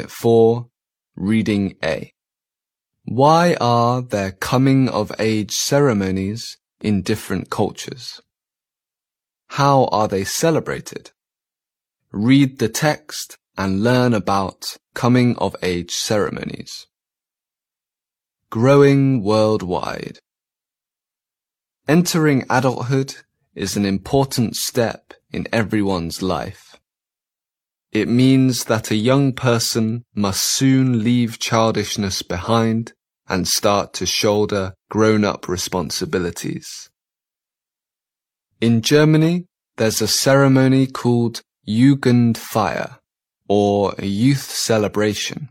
Unit 4, Reading A. Why are there coming of age ceremonies in different cultures? How are they celebrated? Read the text and learn about coming of age ceremonies. Growing worldwide. Entering adulthood is an important step in everyone's life. It means that a young person must soon leave childishness behind and start to shoulder grown-up responsibilities. In Germany, there's a ceremony called Jugendfeier, or a youth celebration,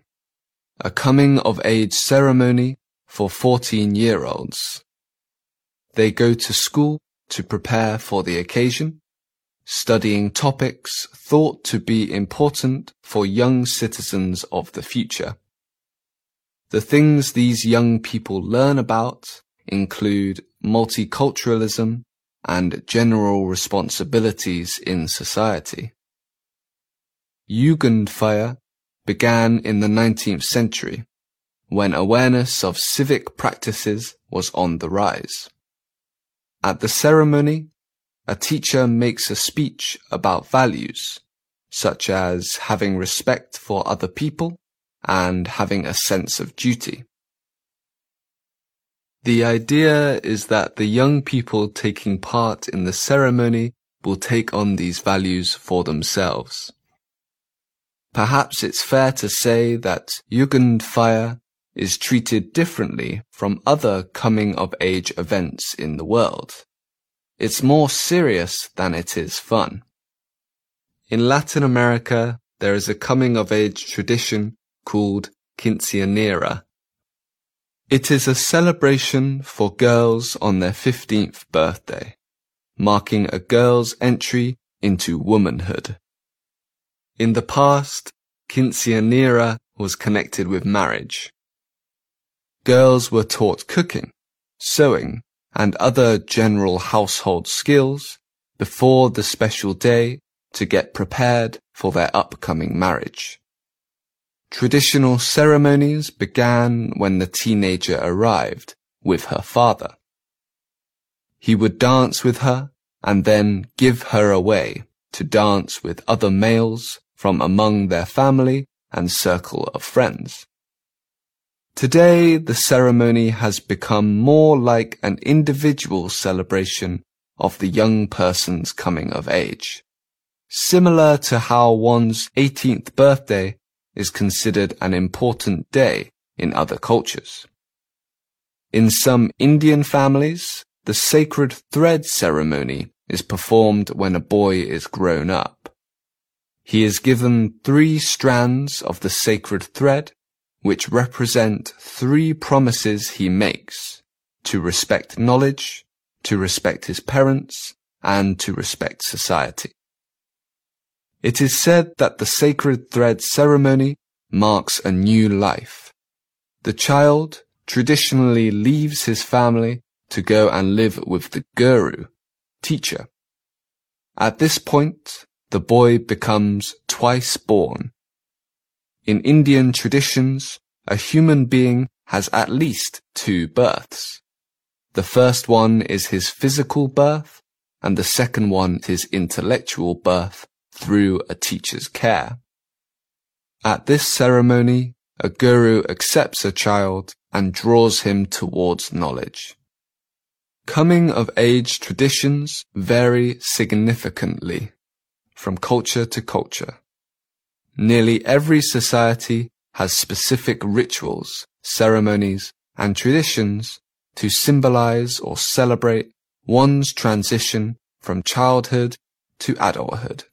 a coming of age ceremony for 14 year olds. They go to school to prepare for the occasion, studying topics thought to be important for young citizens of the future. The things these young people learn about include multiculturalism and general responsibilities in society. Jugendfeier began in the 19th century when awareness of civic practices was on the rise. At the ceremony, a teacher makes a speech about values, such as having respect for other people and having a sense of duty. The idea is that the young people taking part in the ceremony will take on these values for themselves. Perhaps it's fair to say that Jugendfeier is treated differently from other coming of age events in the world. It's more serious than it is fun. In Latin America, there is a coming of age tradition called Quinceañera. It is a celebration for girls on their 15th birthday, marking a girl's entry into womanhood. In the past, Quinceañera was connected with marriage. Girls were taught cooking, sewing, and other general household skills before the special day to get prepared for their upcoming marriage. Traditional ceremonies began when the teenager arrived with her father. He would dance with her and then give her away to dance with other males from among their family and circle of friends. Today, the ceremony has become more like an individual celebration of the young person's coming of age, similar to how one's 18th birthday is considered an important day in other cultures. In some Indian families, the sacred thread ceremony is performed when a boy is grown up. He is given three strands of the sacred thread, which represent three promises he makes to respect knowledge, to respect his parents, and to respect society. It is said that the sacred thread ceremony marks a new life. The child traditionally leaves his family to go and live with the guru, teacher. At this point, the boy becomes twice born. In Indian traditions, a human being has at least two births. The first one is his physical birth, and the second one his intellectual birth through a teacher's care. At this ceremony, a guru accepts a child and draws him towards knowledge. Coming of age traditions vary significantly from culture to culture. Nearly every society has specific rituals, ceremonies, and traditions to symbolize or celebrate one's transition from childhood to adulthood.